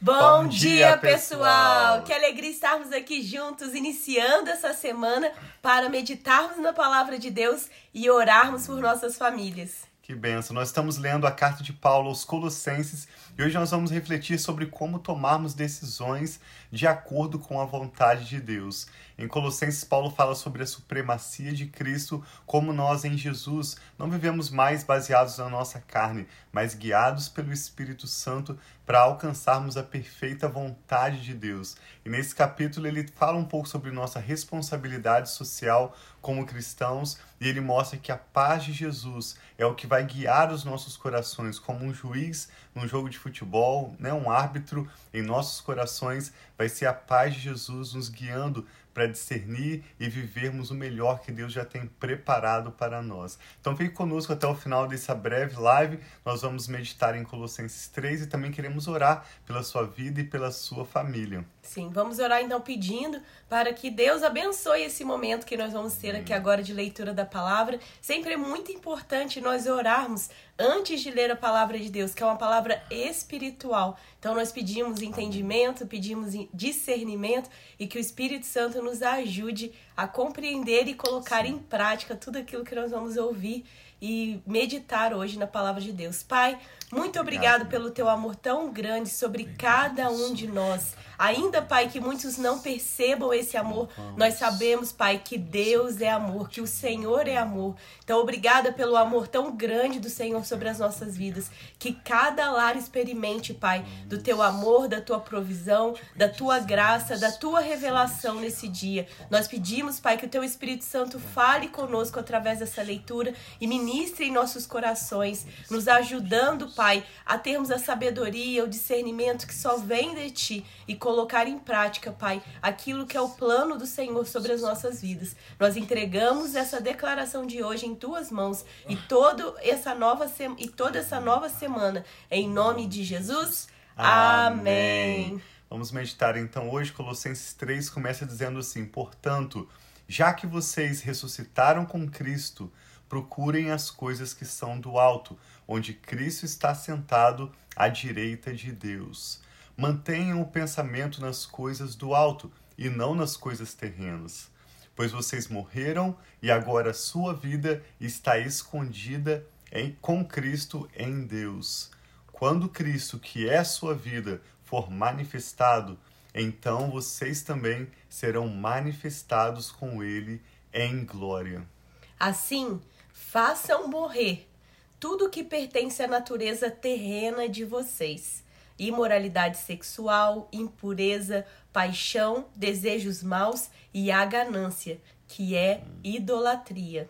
Bom, dia, pessoal! Que alegria estarmos aqui juntos, iniciando essa semana para meditarmos na palavra de Deus e orarmos por nossas famílias. Que benção! Nós estamos lendo a carta de Paulo aos Colossenses e hoje nós vamos refletir sobre como tomarmos decisões de acordo com a vontade de Deus. Em Colossenses, Paulo fala sobre a supremacia de Cristo, como nós em Jesus não vivemos mais baseados na nossa carne, mas guiados pelo Espírito Santo para alcançarmos a perfeita vontade de Deus. E nesse capítulo ele fala um pouco sobre nossa responsabilidade social como cristãos e ele mostra que a paz de Jesus é o que vai guiar os nossos corações como um juiz num jogo de futebol, né, um árbitro em nossos corações, vai ser a paz de Jesus nos guiando para discernir e vivermos o melhor que Deus já tem preparado para nós. Então fique conosco até o final dessa breve live. Nós vamos meditar em Colossenses 3 e também queremos orar pela sua vida e pela sua família. Sim, vamos orar então pedindo para que Deus abençoe esse momento que nós vamos ter aqui agora de leitura da palavra. Sempre é muito importante nós orarmos antes de ler a palavra de Deus, que é uma palavra espiritual. Então nós pedimos entendimento, pedimos discernimento e que o Espírito Santo nos ajude a compreender e colocar em prática tudo aquilo que nós vamos ouvir e meditar hoje na palavra de Deus. Pai, muito obrigado pelo teu amor tão grande sobre cada um de nós. Ainda, Pai, que muitos não percebam esse amor, nós sabemos, Pai, que Deus é amor, que o Senhor é amor. Então, obrigada pelo amor tão grande do Senhor sobre as nossas vidas. Que cada lar experimente, Pai, do teu amor, da tua provisão, da tua graça, da tua revelação nesse dia. Nós pedimos, Pai, que o teu Espírito Santo fale conosco através dessa leitura e ministre em nossos corações, nos ajudando, Pai, a termos a sabedoria, o discernimento que só vem de ti e colocar em prática, Pai, aquilo que é o plano do Senhor sobre as nossas vidas. Nós entregamos essa declaração de hoje em tuas mãos e todo essa nova e toda essa nova semana em nome de Jesus. Amém. Amém. Vamos meditar então hoje Colossenses 3 começa dizendo assim: "Portanto, já que vocês ressuscitaram com Cristo, procurem as coisas que são do alto, onde Cristo está sentado à direita de Deus." Mantenham o pensamento nas coisas do alto e não nas coisas terrenas, pois vocês morreram e agora sua vida está escondida em, com Cristo em Deus. Quando Cristo, que é sua vida, for manifestado, então vocês também serão manifestados com ele em glória. Assim, façam morrer tudo que pertence à natureza terrena de vocês imoralidade sexual, impureza, paixão, desejos maus e a ganância, que é idolatria.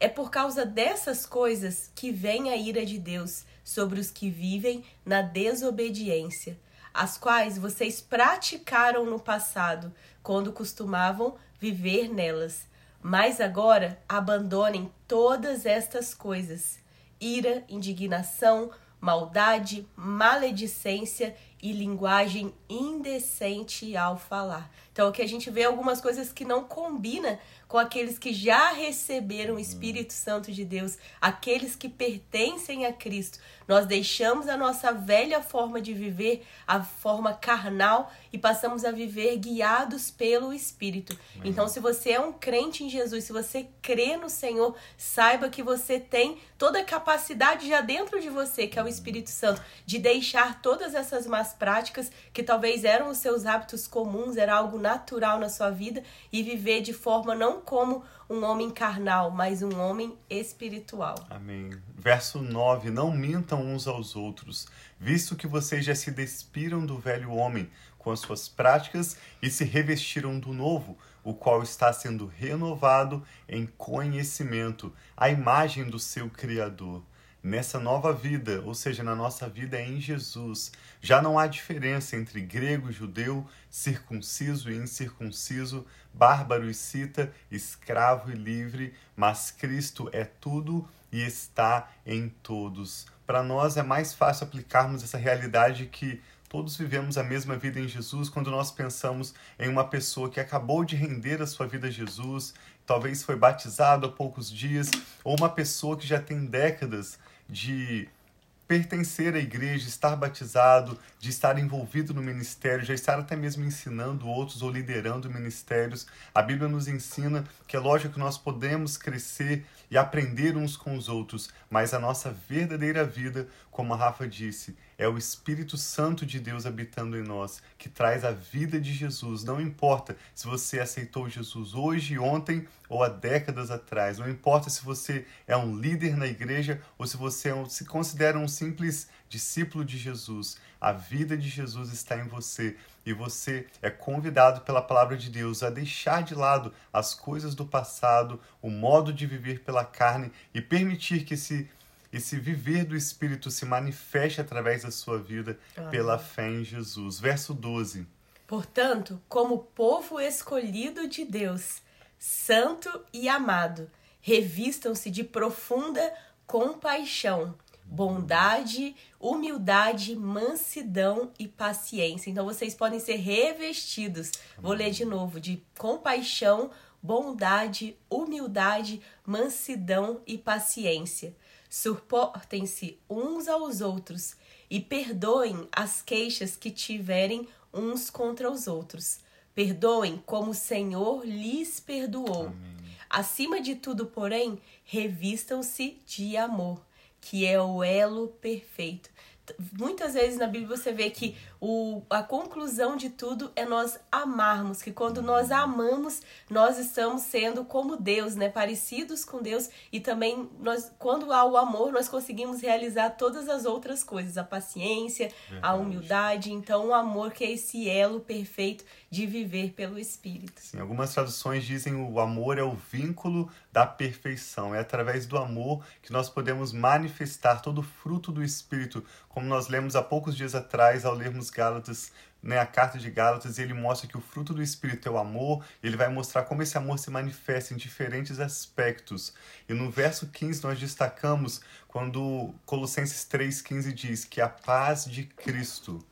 É por causa dessas coisas que vem a ira de Deus sobre os que vivem na desobediência, as quais vocês praticaram no passado, quando costumavam viver nelas. Mas agora abandonem todas estas coisas: ira, indignação, maldade, maledicência e linguagem indecente ao falar. Então, aqui a gente vê algumas coisas que não combina com aqueles que já receberam o Espírito Santo de Deus, aqueles que pertencem a Cristo. Nós deixamos a nossa velha forma de viver, a forma carnal, e passamos a viver guiados pelo Espírito. Amém. Então, se você é um crente em Jesus, se você crê no Senhor, saiba que você tem toda a capacidade já dentro de você, que é o Espírito Santo, de deixar todas essas más práticas que talvez eram os seus hábitos comuns, era algo natural na sua vida, e viver de forma não como um homem carnal, mas um homem espiritual. Amém. Verso 9: Não mintam uns aos outros, visto que vocês já se despiram do velho homem com as suas práticas e se revestiram do novo, o qual está sendo renovado em conhecimento, a imagem do seu Criador nessa nova vida, ou seja, na nossa vida em Jesus, já não há diferença entre grego, judeu, circunciso e incircunciso, bárbaro e cita, escravo e livre, mas Cristo é tudo e está em todos. Para nós é mais fácil aplicarmos essa realidade que todos vivemos a mesma vida em Jesus quando nós pensamos em uma pessoa que acabou de render a sua vida a Jesus, talvez foi batizado há poucos dias, ou uma pessoa que já tem décadas de pertencer à igreja, estar batizado, de estar envolvido no ministério, já estar até mesmo ensinando outros ou liderando ministérios. A Bíblia nos ensina que é lógico que nós podemos crescer e aprender uns com os outros, mas a nossa verdadeira vida, como a Rafa disse, é o Espírito Santo de Deus habitando em nós, que traz a vida de Jesus. Não importa se você aceitou Jesus hoje, ontem ou há décadas atrás, não importa se você é um líder na igreja ou se você é um, se considera um simples discípulo de Jesus. A vida de Jesus está em você e você é convidado pela palavra de Deus a deixar de lado as coisas do passado, o modo de viver pela carne e permitir que esse esse viver do Espírito se manifeste através da sua vida pela fé em Jesus. Verso 12. Portanto, como povo escolhido de Deus, santo e amado, revistam-se de profunda compaixão, bondade, humildade, mansidão e paciência. Então vocês podem ser revestidos, vou ler de novo, de compaixão, bondade, humildade, mansidão e paciência. Suportem-se uns aos outros e perdoem as queixas que tiverem uns contra os outros. Perdoem como o Senhor lhes perdoou. Amém. Acima de tudo, porém, revistam-se de amor, que é o elo perfeito. Muitas vezes na Bíblia você vê que o, a conclusão de tudo é nós amarmos, que quando nós amamos, nós estamos sendo como Deus, né? Parecidos com Deus e também nós, quando há o amor, nós conseguimos realizar todas as outras coisas, a paciência, Verdade. a humildade, então o amor que é esse elo perfeito de viver pelo Espírito. Sim, algumas traduções dizem o amor é o vínculo da perfeição. É através do amor que nós podemos manifestar todo o fruto do Espírito, como nós lemos há poucos dias atrás ao lermos Gálatas, né, a carta de Gálatas, ele mostra que o fruto do Espírito é o amor, ele vai mostrar como esse amor se manifesta em diferentes aspectos. E no verso 15 nós destacamos quando Colossenses 3,15 diz que a paz de Cristo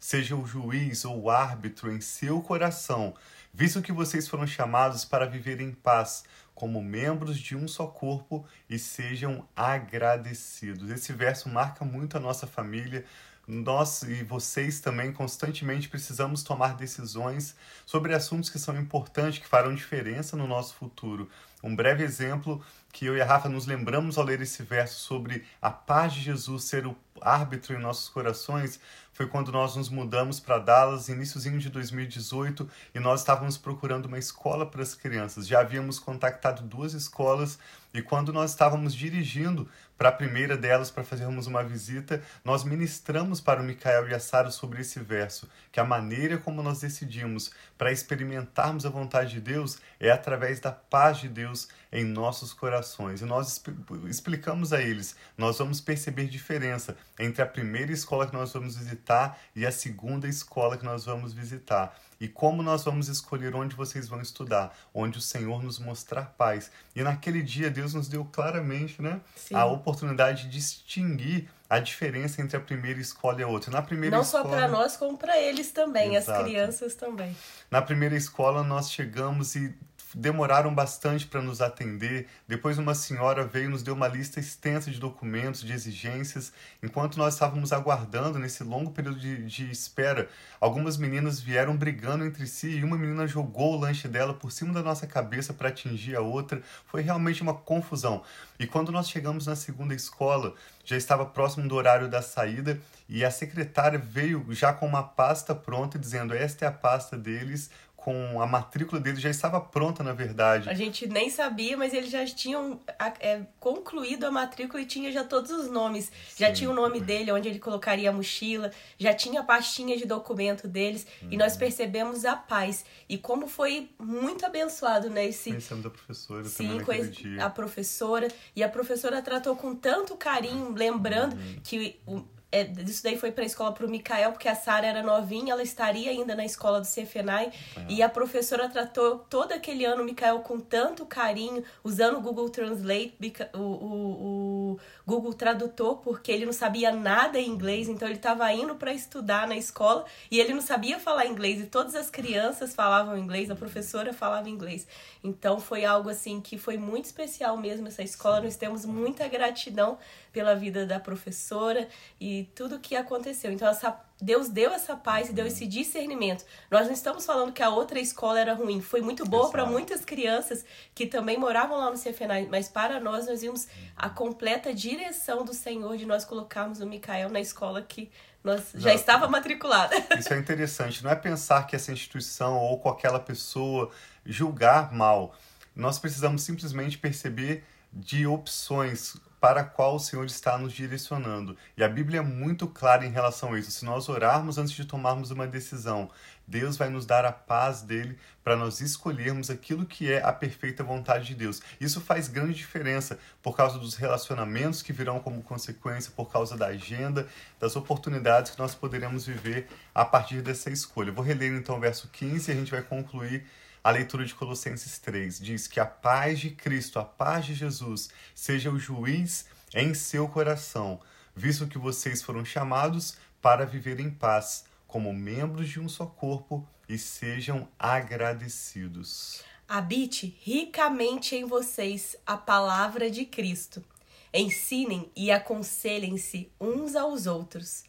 seja o juiz ou o árbitro em seu coração, visto que vocês foram chamados para viver em paz, como membros de um só corpo e sejam agradecidos. Esse verso marca muito a nossa família. Nós e vocês também constantemente precisamos tomar decisões sobre assuntos que são importantes, que farão diferença no nosso futuro. Um breve exemplo que eu e a Rafa nos lembramos ao ler esse verso sobre a paz de Jesus ser o árbitro em nossos corações foi quando nós nos mudamos para Dallas, iníciozinho de 2018, e nós estávamos procurando uma escola para as crianças. Já havíamos contactado duas escolas e quando nós estávamos dirigindo para a primeira delas para fazermos uma visita, nós ministramos para o Micael e a Sara sobre esse verso, que a maneira como nós decidimos para experimentarmos a vontade de Deus é através da paz de Deus em nossos corações. E nós explicamos a eles, nós vamos perceber diferença entre a primeira escola que nós vamos visitar e a segunda escola que nós vamos visitar. E como nós vamos escolher onde vocês vão estudar, onde o Senhor nos mostrar paz. E naquele dia Deus nos deu claramente, né, Sim. a oportunidade de distinguir a diferença entre a primeira escola e a outra. Na primeira Não escola... só para nós, como para eles também, Exato. as crianças também. Na primeira escola nós chegamos e demoraram bastante para nos atender. Depois, uma senhora veio e nos deu uma lista extensa de documentos, de exigências. Enquanto nós estávamos aguardando nesse longo período de, de espera, algumas meninas vieram brigando entre si e uma menina jogou o lanche dela por cima da nossa cabeça para atingir a outra. Foi realmente uma confusão. E quando nós chegamos na segunda escola, já estava próximo do horário da saída e a secretária veio já com uma pasta pronta dizendo: Esta é a pasta deles, com a matrícula dele já estava pronta, na verdade. A gente nem sabia, mas eles já tinham é, concluído a matrícula e tinha já todos os nomes. Sim. Já tinha o nome dele, onde ele colocaria a mochila, já tinha a pastinha de documento deles e nós uhum. percebemos a paz. E como foi muito abençoado, né? Esse... Conhecemos a professora Sim, também a professora. E a professora tratou com tanto carinho, lembrando uhum. que o é, isso daí foi para a escola para o Mikael, porque a Sara era novinha, ela estaria ainda na escola do Cefenai. É. E a professora tratou todo aquele ano o Mikael com tanto carinho, usando o Google Translate, o, o, o Google Tradutor, porque ele não sabia nada em inglês, então ele estava indo para estudar na escola e ele não sabia falar inglês. E todas as crianças falavam inglês, a professora falava inglês. Então foi algo assim que foi muito especial mesmo essa escola. Nós temos muita gratidão pela vida da professora e tudo que aconteceu. Então, essa, Deus deu essa paz e deu esse discernimento. Nós não estamos falando que a outra escola era ruim. Foi muito boa para muitas crianças que também moravam lá no CFNA, mas para nós, nós vimos a completa direção do Senhor de nós colocarmos o Micael na escola que nós já estava matriculada. Isso é interessante. Não é pensar que essa instituição ou com aquela pessoa julgar mal. Nós precisamos simplesmente perceber de opções para a qual o Senhor está nos direcionando. E a Bíblia é muito clara em relação a isso. Se nós orarmos antes de tomarmos uma decisão, Deus vai nos dar a paz dele para nós escolhermos aquilo que é a perfeita vontade de Deus. Isso faz grande diferença por causa dos relacionamentos que virão como consequência, por causa da agenda, das oportunidades que nós poderemos viver a partir dessa escolha. Eu vou reler então o verso 15 e a gente vai concluir a leitura de Colossenses 3 diz que a paz de Cristo, a paz de Jesus, seja o juiz em seu coração, visto que vocês foram chamados para viver em paz, como membros de um só corpo, e sejam agradecidos. Habite ricamente em vocês a palavra de Cristo. Ensinem e aconselhem-se uns aos outros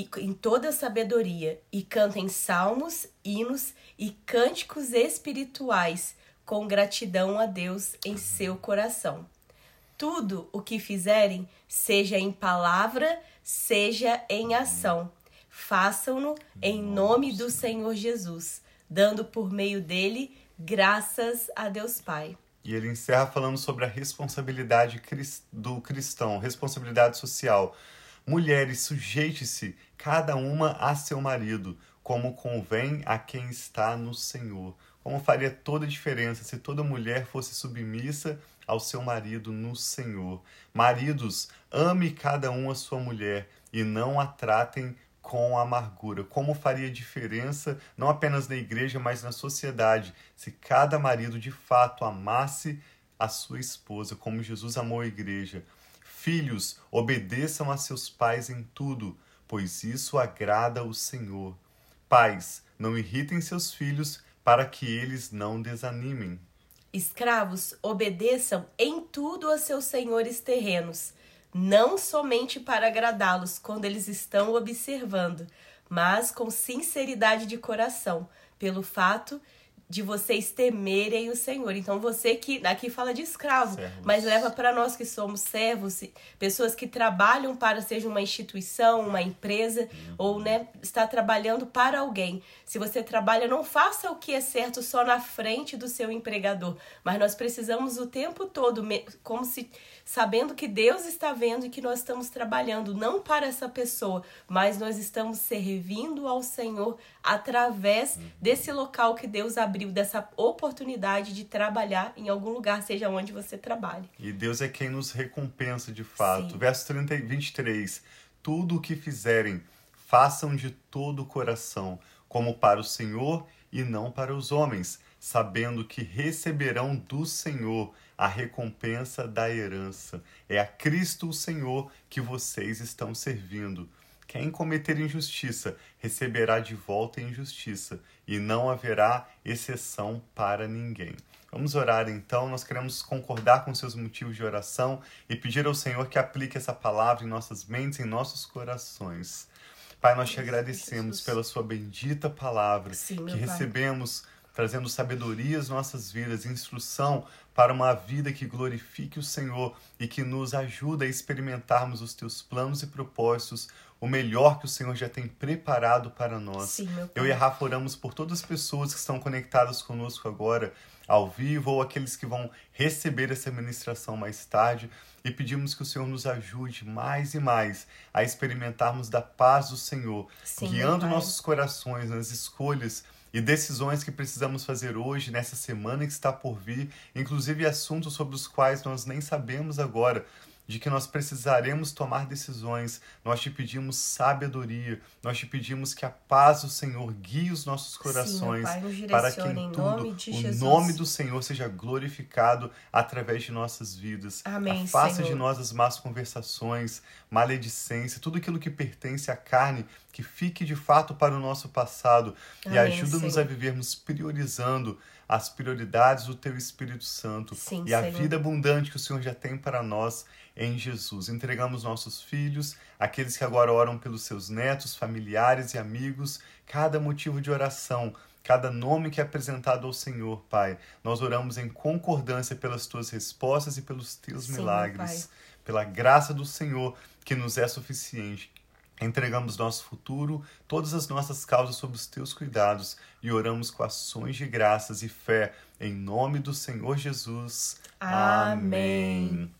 e, em toda sabedoria e cantem salmos, hinos e cânticos espirituais com gratidão a Deus em seu coração. Tudo o que fizerem, seja em palavra, seja em ação, façam-no em nome do Senhor Jesus, dando por meio dele graças a Deus Pai. E ele encerra falando sobre a responsabilidade do cristão, responsabilidade social. Mulheres, sujeite-se cada uma a seu marido, como convém a quem está no Senhor. Como faria toda a diferença se toda mulher fosse submissa ao seu marido no Senhor. Maridos, ame cada um a sua mulher e não a tratem com amargura. Como faria diferença, não apenas na igreja, mas na sociedade, se cada marido de fato amasse a sua esposa, como Jesus amou a igreja. Filhos, obedeçam a seus pais em tudo, pois isso agrada o Senhor. Pais, não irritem seus filhos para que eles não desanimem. Escravos, obedeçam em tudo a seus senhores terrenos, não somente para agradá-los quando eles estão observando, mas com sinceridade de coração, pelo fato de vocês temerem o Senhor. Então você que aqui fala de escravo, servos. mas leva para nós que somos servos, pessoas que trabalham para seja uma instituição, uma empresa uhum. ou né, está trabalhando para alguém. Se você trabalha, não faça o que é certo só na frente do seu empregador, mas nós precisamos o tempo todo como se sabendo que Deus está vendo e que nós estamos trabalhando não para essa pessoa, mas nós estamos servindo ao Senhor através desse local que Deus abriu, dessa oportunidade de trabalhar em algum lugar, seja onde você trabalhe. E Deus é quem nos recompensa de fato. Sim. Verso 30, 23. Tudo o que fizerem, façam de todo o coração, como para o Senhor e não para os homens, sabendo que receberão do Senhor a recompensa da herança. É a Cristo o Senhor que vocês estão servindo. Quem cometer injustiça receberá de volta injustiça, e não haverá exceção para ninguém. Vamos orar então. Nós queremos concordar com seus motivos de oração e pedir ao Senhor que aplique essa palavra em nossas mentes, em nossos corações. Pai, nós te agradecemos pela sua bendita palavra Sim, que recebemos trazendo sabedoria às nossas vidas, instrução para uma vida que glorifique o Senhor e que nos ajuda a experimentarmos os teus planos e propósitos, o melhor que o Senhor já tem preparado para nós. Sim, Eu e a Rafa oramos por todas as pessoas que estão conectadas conosco agora, ao vivo, ou aqueles que vão receber essa ministração mais tarde, e pedimos que o Senhor nos ajude mais e mais a experimentarmos da paz do Senhor, Sim, guiando nossos corações nas escolhas e decisões que precisamos fazer hoje, nessa semana que está por vir, inclusive assuntos sobre os quais nós nem sabemos agora. De que nós precisaremos tomar decisões. Nós te pedimos sabedoria, nós te pedimos que a paz do Senhor guie os nossos corações Sim, para que em tudo nome o Jesus. nome do Senhor seja glorificado através de nossas vidas. Amém, Afasta Senhor. de nós as más conversações, maledicência, tudo aquilo que pertence à carne, que fique de fato para o nosso passado e Amém, ajuda-nos a vivermos priorizando as prioridades do Teu Espírito Santo Sim, e a Senhor. vida abundante que o Senhor já tem para nós em Jesus. Entregamos nossos filhos, aqueles que agora oram pelos seus netos, familiares e amigos, cada motivo de oração. Cada nome que é apresentado ao Senhor, Pai, nós oramos em concordância pelas tuas respostas e pelos teus Sim, milagres, pela graça do Senhor que nos é suficiente. Entregamos nosso futuro, todas as nossas causas sob os teus cuidados e oramos com ações de graças e fé em nome do Senhor Jesus. Amém.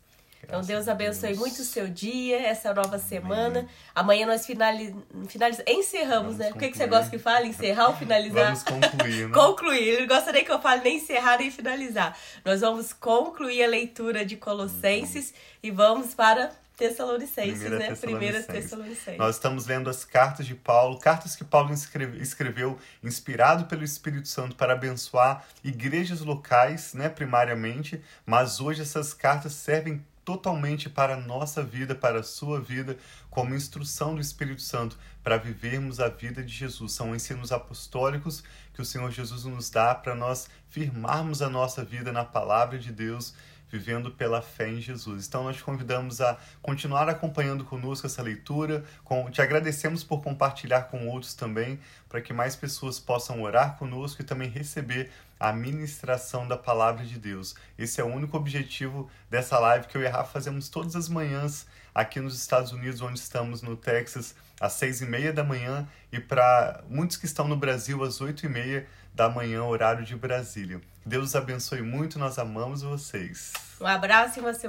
Então Graças Deus abençoe Deus. muito o seu dia, essa nova semana. Amanhã nós finali... finaliz... encerramos, Vamos né? Por que, que você concluir. gosta que fale? Encerrar ou finalizar? Vamos concluir, né? concluir. Ele não gosta nem que eu fale nem encerrar nem finalizar. Nós vamos concluir a leitura de Colossenses e vamos para Tessalonicenses, Primeira né? Primeira Tessalonicenses. Tessalonicenses. Nós estamos lendo as cartas de Paulo, cartas que Paulo escreve- escreveu, inspirado pelo Espírito Santo para abençoar igrejas locais, né, primariamente, mas hoje essas cartas servem totalmente para a nossa vida, para a sua vida, como instrução do Espírito Santo para vivermos a vida de Jesus. São ensinos apostólicos que o Senhor Jesus nos dá para nós firmarmos a nossa vida na palavra de Deus vivendo pela fé em Jesus. Então nós te convidamos a continuar acompanhando conosco essa leitura, com, te agradecemos por compartilhar com outros também, para que mais pessoas possam orar conosco e também receber a ministração da palavra de Deus. Esse é o único objetivo dessa live que eu e Rafa fazemos todas as manhãs aqui nos Estados Unidos, onde estamos no Texas, às seis e meia da manhã, e para muitos que estão no Brasil, às oito e meia da manhã, horário de Brasília. Deus abençoe muito, nós amamos vocês. Um abraço e uma semana.